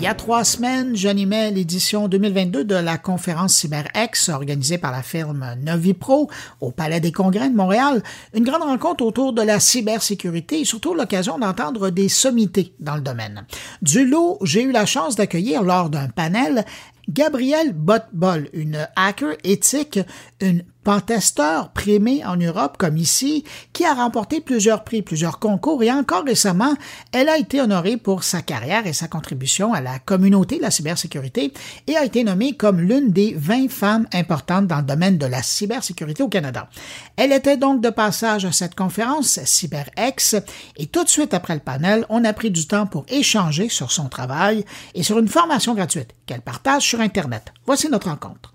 Il y a trois semaines, j'animais l'édition 2022 de la conférence CyberX organisée par la firme Novipro au Palais des Congrès de Montréal. Une grande rencontre autour de la cybersécurité et surtout l'occasion d'entendre des sommités dans le domaine. Du lot, j'ai eu la chance d'accueillir lors d'un panel Gabrielle Botbol, une hacker éthique, une pentesteur primé en Europe comme ici, qui a remporté plusieurs prix, plusieurs concours et encore récemment, elle a été honorée pour sa carrière et sa contribution à la communauté de la cybersécurité et a été nommée comme l'une des 20 femmes importantes dans le domaine de la cybersécurité au Canada. Elle était donc de passage à cette conférence CyberX et tout de suite après le panel, on a pris du temps pour échanger sur son travail et sur une formation gratuite qu'elle partage sur Internet. Voici notre rencontre.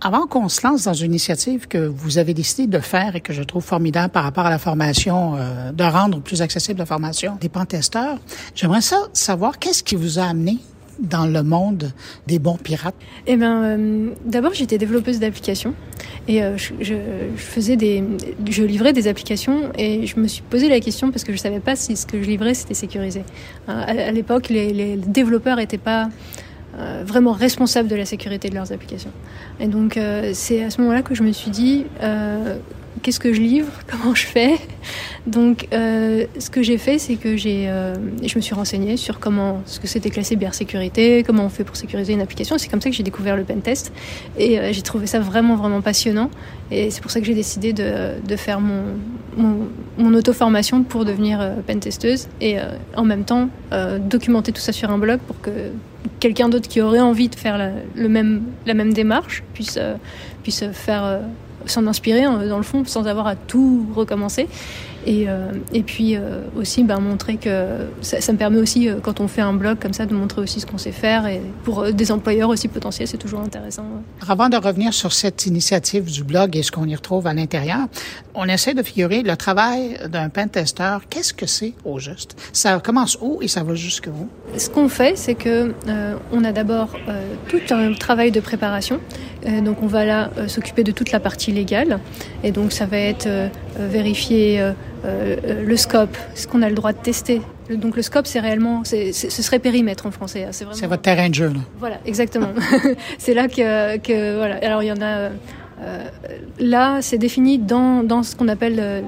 Avant qu'on se lance dans une initiative que vous avez décidé de faire et que je trouve formidable par rapport à la formation, euh, de rendre plus accessible la formation des pentesteurs, j'aimerais ça savoir qu'est-ce qui vous a amené dans le monde des bons pirates? Eh ben, euh, d'abord j'étais développeuse d'applications et euh, je, livrais des applications et je me suis posé la question parce que je savais pas si ce que je livrais c'était sécurisé. À, l'époque, les, développeurs étaient pas euh, vraiment responsables de la sécurité de leurs applications. Et donc euh, c'est à ce moment-là que je me suis dit euh, qu'est-ce que je livre, comment je fais? Donc ce que j'ai fait, c'est que j'ai, je me suis renseignée sur comment, ce que c'était classé sécurité, comment on fait pour sécuriser une application. C'est comme ça que j'ai découvert le pentest et j'ai trouvé ça vraiment vraiment passionnant. Et c'est pour ça que j'ai décidé de, faire mon, mon, mon auto-formation pour devenir pentesteuse et en même temps documenter tout ça sur un blog pour que quelqu'un d'autre qui aurait envie de faire la, même, démarche puisse, euh, puisse faire euh, s'en inspirer dans le fond sans avoir à tout recommencer. Et, euh, et puis euh, aussi ben, montrer que ça, ça, me permet aussi, euh, quand on fait un blog comme ça, de montrer aussi ce qu'on sait faire. Et pour des employeurs aussi potentiels, c'est toujours intéressant. Avant de revenir sur cette initiative du blog et ce qu'on y retrouve à l'intérieur, on essaie de figurer le travail d'un pentester. Qu'est-ce que c'est au juste? Ça commence où et ça va jusqu'où? Ce qu'on fait, c'est que euh, on a d'abord euh, tout un travail de préparation. Euh, donc on va là s'occuper de toute la partie légale. Et donc ça va être vérifier euh, le scope, ce qu'on a le droit de tester. Donc le scope, c'est réellement, c'est, ce serait périmètre en français. Hein. C'est, vraiment... c'est votre terrain de jeu. Là. Voilà, exactement. c'est là que, que, voilà. Alors il y en a. Euh, là, c'est défini dans, dans ce qu'on appelle, euh,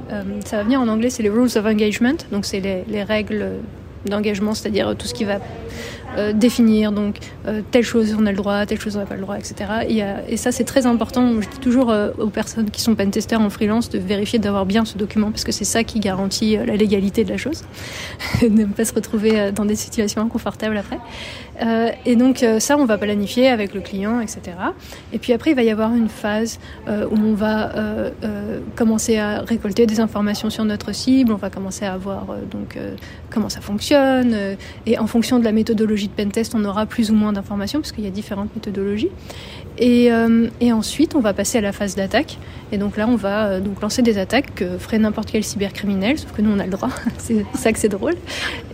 ça va venir en anglais, c'est les rules of engagement. Donc c'est les, les règles d'engagement, c'est-à-dire tout ce qui va euh, définir donc euh, telle chose on a le droit, telle chose on n'a pas le droit, etc. Et, euh, et ça c'est très important. Je dis toujours euh, aux personnes qui sont pentesters en freelance de vérifier d'avoir bien ce document parce que c'est ça qui garantit euh, la légalité de la chose, de ne pas se retrouver dans des situations inconfortables après. Et donc ça on va planifier avec le client, etc. Et puis après il va y avoir une phase où on va commencer à récolter des informations sur notre cible, on va commencer à voir donc comment ça fonctionne et en fonction de la méthodologie de pentest, on aura plus ou moins d'informations, parce qu'il y a différentes méthodologies. Et, euh, ensuite, on va passer à la phase d'attaque. Et donc là, on va euh, donc lancer des attaques que ferait n'importe quel cybercriminel, sauf que nous, on a le droit. c'est ça que c'est drôle.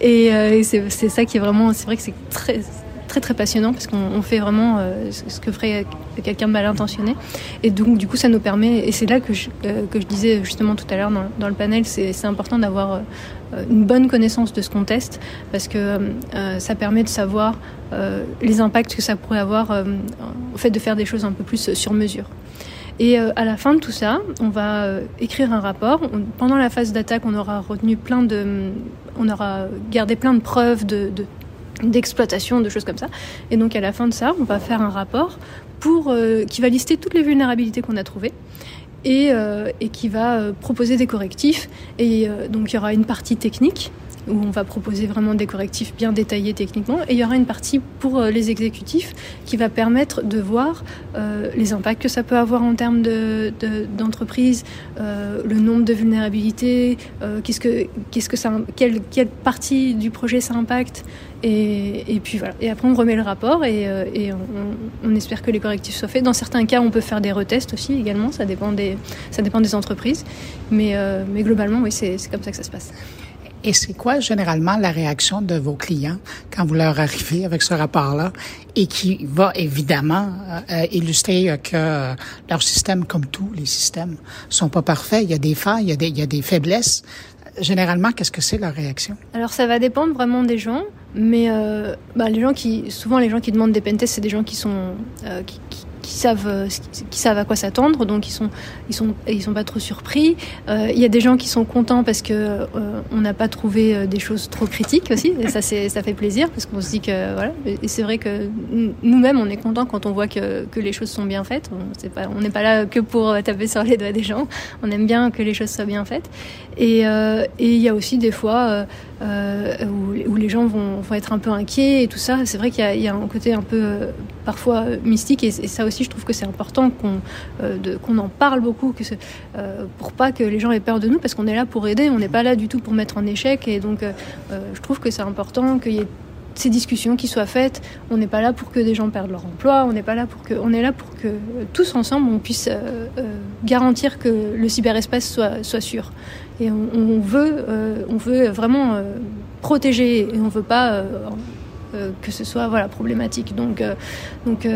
Euh, et c'est ça qui est vraiment... C'est vrai que c'est très très très passionnant parce qu'on fait vraiment euh, ce que ferait quelqu'un de mal intentionné et donc du coup ça nous permet et c'est là que je, euh, que je disais justement tout à l'heure dans, dans, le panel c'est important d'avoir euh, une bonne connaissance de ce qu'on teste parce que ça permet de savoir les impacts que ça pourrait avoir au fait de faire des choses un peu plus sur mesure. Et à la fin de tout ça, on va écrire un rapport. Pendant la phase d'attaque, on aura retenu plein de, on aura gardé plein de preuves de d'exploitation, de choses comme ça. Et donc à la fin de ça, on va faire un rapport pour, euh, qui va lister toutes les vulnérabilités qu'on a trouvées et, euh, et qui va euh, proposer des correctifs. Et euh, donc il y aura une partie technique où on va proposer vraiment des correctifs bien détaillés techniquement. Et il y aura une partie pour euh, les exécutifs qui va permettre de voir euh, les impacts que ça peut avoir en termes d'entreprise, de, euh, le nombre de vulnérabilités, qu'est-ce que, que ça, quelle, quelle partie du projet ça impacte. Et, et, puis voilà. Et après, on remet le rapport et, on, espère que les correctifs soient faits. Dans certains cas, on peut faire des retests aussi également. Ça dépend des, ça dépend des entreprises. Mais, mais globalement, oui, c'est comme ça que ça se passe. Et c'est quoi généralement la réaction de vos clients quand vous leur arrivez avec ce rapport-là et qui va évidemment euh, illustrer que euh, leur système, comme tous les systèmes, sont pas parfaits? Il y a des failles, il y a des, il y a des faiblesses. généralement, qu'est-ce que c'est leur réaction? Alors ça va dépendre vraiment des gens, mais euh, bah, les gens qui, souvent les gens qui demandent des pentests, c'est des gens qui sont euh, qui, qui, qui savent euh, qui savent à quoi s'attendre, donc ils sont ils sont ils sont pas trop surpris. Euh, il y a des gens qui sont contents parce que euh, on n'a pas trouvé des choses trop critiques aussi, et ça c'est ça fait plaisir parce qu'on se dit que voilà. Et c'est vrai que nous-mêmes on est content quand on voit que, que les choses sont bien faites. On pas on n'est pas là que pour taper sur les doigts des gens. On aime bien que les choses soient bien faites. Et il y a aussi des fois euh, où, les gens vont, être un peu inquiets et tout ça. C'est vrai qu'il y, a un côté un peu euh, parfois mystique et, ça aussi je trouve que c'est important qu'on euh, en parle beaucoup que euh, pour pas que les gens aient peur de nous parce qu'on est là pour aider, on n'est pas là du tout pour mettre en échec et donc euh, je trouve que c'est important qu'il y ait ces discussions qui soient faites. On n'est pas là pour que des gens perdent leur emploi, on n'est pas là pour que, on est là pour que tous ensemble on puisse euh, euh, garantir que le cyberespace soit, sûr. Et on, veut, euh, on veut vraiment protéger et on veut pas que ce soit voilà problématique. Donc, donc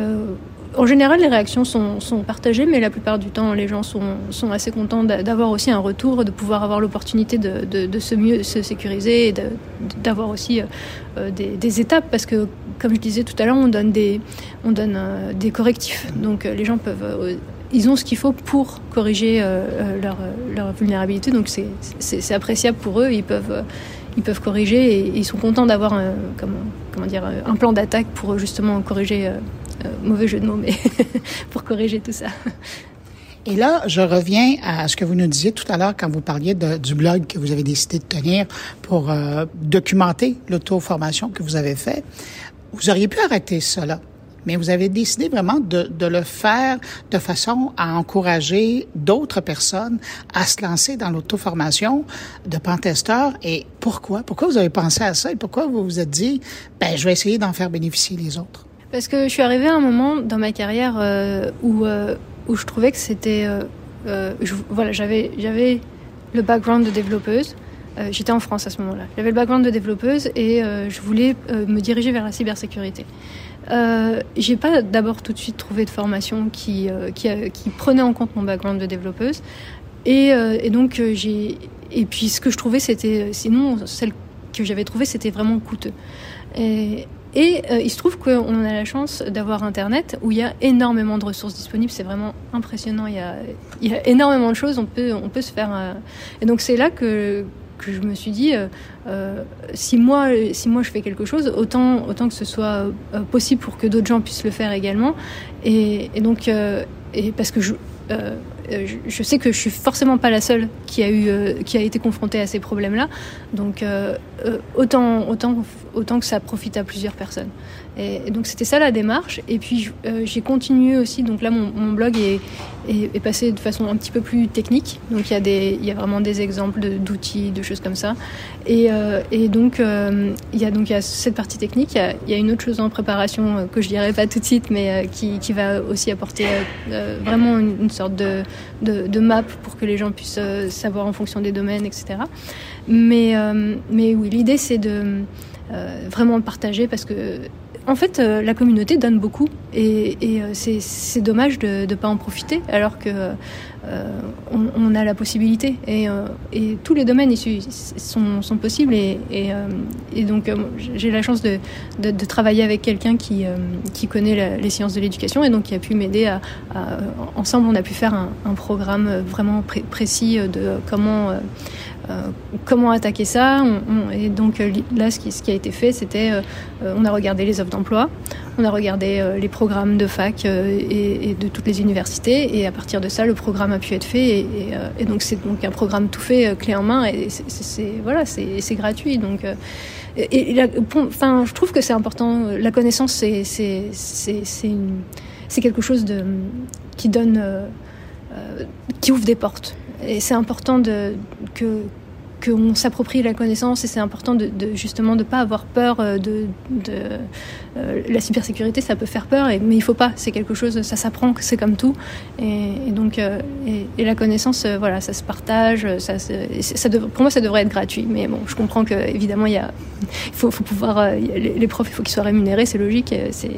en général, les réactions sont, partagées, mais la plupart du temps, les gens sont, assez contents d'avoir aussi un retour, de pouvoir avoir l'opportunité de, se mieux se sécuriser et d'avoir aussi euh, des, des, étapes, parce que, comme je disais tout à l'heure, on donne des, euh, correctifs. Donc, euh, les gens peuvent. Euh, ils ont ce qu'il faut pour corriger euh, leur, leur, vulnérabilité, donc c'est appréciable pour eux. Ils peuvent, ils peuvent corriger et, ils sont contents d'avoir comment, comment dire, un plan d'attaque pour justement corriger euh, mauvais jeu de mots, mais pour corriger tout ça. Et là, je reviens à ce que vous nous disiez tout à l'heure quand vous parliez du blog que vous avez décidé de tenir pour euh, documenter l'auto-formation que vous avez fait. Vous auriez pu arrêter cela, mais vous avez décidé vraiment de, le faire de façon à encourager d'autres personnes à se lancer dans l'auto-formation de pentesteur. Et pourquoi? Pourquoi vous avez pensé à ça et pourquoi vous vous êtes dit, ben, je vais essayer d'en faire bénéficier les autres? Parce que je suis arrivée à un moment dans ma carrière euh, où, euh, où je trouvais que c'était... Euh, voilà, j'avais, j'avais le background de développeuse. J'étais en France à ce moment-là. J'avais le background de développeuse et je voulais me diriger vers la cybersécurité. J'ai pas d'abord tout de suite trouvé de formation qui, qui, qui, prenait en compte mon background de développeuse. Et, donc, j'ai... Et puis, ce que je trouvais, c'était... Sinon, celle que j'avais trouvée, c'était vraiment coûteux. Et, et euh, il se trouve qu'on a la chance d'avoir Internet où il y a énormément de ressources disponibles. C'est vraiment impressionnant. Il y, a, il y a énormément de choses. On peut, on peut se faire. Euh... Et donc c'est là que, que je me suis dit, euh, euh, si, moi, je fais quelque chose, autant, que ce soit euh, possible pour que d'autres gens puissent le faire également. Et, donc, parce que je, sais que je suis forcément pas la seule qui a été confrontée à ces problèmes-là. Donc autant que ça profite à plusieurs personnes. Donc c'était ça la démarche. Et puis j'ai continué aussi. Donc là, mon, blog est, est, passé de façon un petit peu plus technique. Donc il y a des, y a vraiment des exemples d'outils, de, choses comme ça. Et, et donc il y a donc y a cette partie technique. Il y a, une autre chose en préparation que je dirais pas tout de suite, mais qui, qui va aussi apporter vraiment une, sorte de, de, map pour que les gens puissent euh, savoir en fonction des domaines, etc. Mais, euh, mais oui, l'idée c'est de euh, vraiment partager parce que en fait, euh, la communauté donne beaucoup et, euh, c'est dommage de ne pas en profiter alors que euh, on, a la possibilité et, tous les domaines sont, possibles et, donc j'ai la chance de, travailler avec quelqu'un qui, connaît les sciences de l'éducation et donc qui a pu m'aider à, ensemble on a pu faire un, programme vraiment pré précis de comment comment attaquer ça Et donc euh, là, ce qui, a été fait, c'était euh, on a regardé les offres d'emploi, on a regardé euh, les programmes de fac euh, et, de toutes les universités, et à partir de ça, le programme a pu être fait. Et, donc c'est donc un programme tout fait, clé en main, et c'est voilà, c'est gratuit. Donc enfin, je trouve que c'est important. La connaissance, c'est c'est quelque chose qui donne, euh, qui ouvre des portes. Et c'est important de, que, qu'on s'approprie la connaissance et c'est important de, de, justement de pas avoir peur euh, de, de euh, la cybersécurité ça peut faire peur mais il faut pas. C'est quelque chose ça s'apprend c'est comme tout. Et, donc euh, et, la connaissance euh, voilà ça se partage ça, ça dev, pour moi ça devrait être gratuit. Mais bon je comprends que évidemment il y a il faut, faut pouvoir euh, les, les, profs il faut qu'ils soient rémunérés c'est logique c'est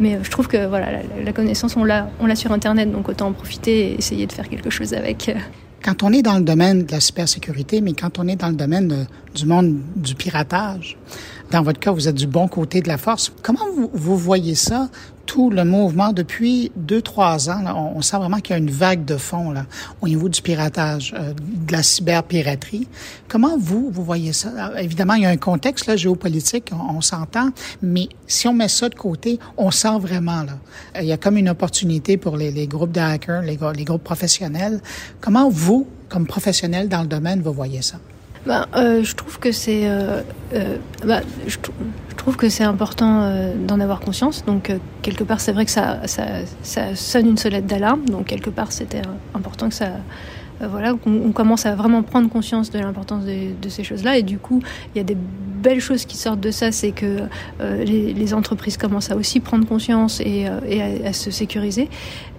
mais je trouve que voilà la, la connaissance on l'a on l'a sur internet donc autant en profiter et essayer de faire quelque chose avec Quand on est dans le domaine de la cybersécurité, mais quand on est dans le domaine du monde du piratage, dans votre cas, vous êtes du bon côté de la force. Comment vous, vous voyez ça, tout le mouvement depuis deux, trois ans? Là, on, sent vraiment qu'il y a une vague de fond là, au niveau du piratage, euh, de la cyberpiraterie. Comment vous, vous voyez ça? Alors, évidemment, il y a un contexte là, géopolitique, on, on s'entend, mais si on met ça de côté, on sent vraiment là. Il y a comme une opportunité pour les, les groupes de hackers, les, les groupes professionnels. Comment vous, comme professionnel dans le domaine, vous voyez ça? Euh, je trouve que c'est, euh, euh, important euh, d'en avoir conscience. Donc euh, quelque part, c'est vrai que ça, sonne une sonnette d'alarme. Donc quelque part, c'était important que ça, euh, voilà, on, on, commence à vraiment prendre conscience de l'importance de, ces choses-là. Et du coup, il y a des belles choses qui sortent de ça, c'est que euh, les, entreprises commencent à aussi prendre conscience et, à, se sécuriser.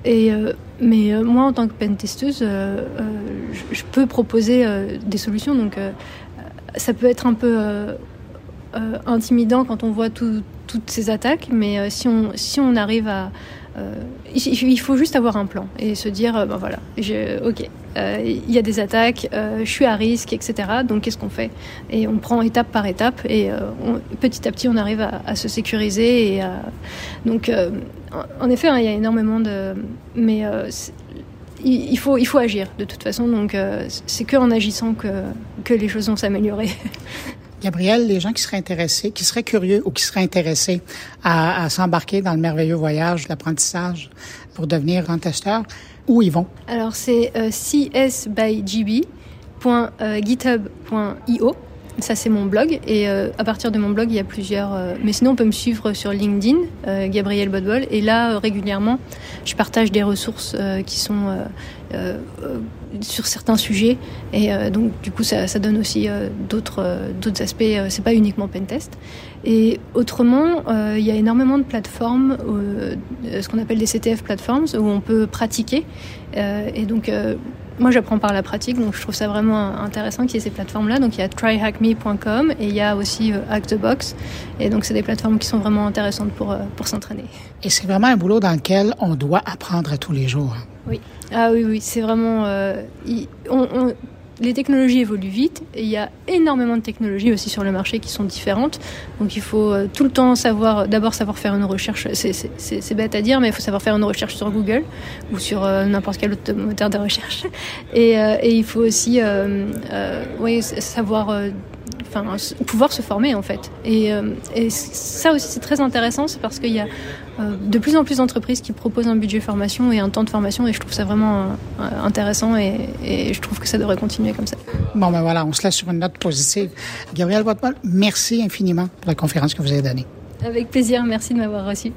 Mais moi, en tant que pentesteuse, je, peux proposer des solutions. Donc ça peut être un peu euh, intimidant quand on voit tout, toutes ces attaques, mais euh, si, on, si on arrive à... Euh, il, faut juste avoir un plan et se dire, ben voilà, ok, il y a des attaques, je suis à risque, etc. Donc qu'est-ce qu'on fait? Et on prend étape par étape et petit à petit on arrive à, se sécuriser. Et. Donc en effet, hein, il y a énormément de... Mais il, faut, il faut agir de toute façon. Donc c'est qu'en agissant que, que les choses vont s'améliorer. Gabriel, les gens qui seraient intéressés, qui seraient curieux ou qui seraient intéressés à, à s'embarquer dans le merveilleux voyage l'apprentissage pour devenir grand testeur, où ils vont? Alors, c'est euh, csbygb.github.io. Ça, c'est mon blog. Et euh, à partir de mon blog, il y a plusieurs. Euh, mais sinon, on peut me suivre sur LinkedIn, euh, Gabriel Bodbol. Et là, euh, régulièrement, je partage des ressources qui sont sur certains sujets. Et donc, du coup, ça, ça donne aussi d'autres d'autres aspects. c'est pas uniquement Pentest. Et autrement, il y a énormément de plateformes, ce qu'on appelle des CTF platforms, où on peut pratiquer. et donc, moi j'apprends par la pratique, donc je trouve ça vraiment intéressant qu'il y ait ces plateformes-là. Donc il y a tryhackme.com et il y a aussi euh, Hack the Box. Et donc c'est des plateformes qui sont vraiment intéressantes pour, euh, pour s'entraîner. Et c'est vraiment un boulot dans lequel on doit apprendre tous les jours. Oui, ah oui, oui, c'est vraiment... Euh, on, on, les technologies évoluent vite et il y a énormément de technologies aussi sur le marché qui sont différentes. Donc il faut euh, tout le temps savoir, d'abord savoir faire une recherche, c'est bête à dire, mais il faut savoir faire une recherche sur Google ou sur euh, n'importe quel autre moteur de recherche. Et, euh, il faut aussi savoir enfin, pouvoir se former en fait. Et, euh, et ça aussi c'est très intéressant, c'est parce qu'il y a euh, de plus en plus d'entreprises qui proposent un budget formation et un temps de formation et je trouve ça vraiment euh, intéressant et, et, je trouve que ça devrait continuer comme ça. Bon ben voilà, on se laisse sur une note positive. Gabriel Boitmal, merci infiniment pour la conférence que vous avez donnée. Avec plaisir, merci de m'avoir reçu.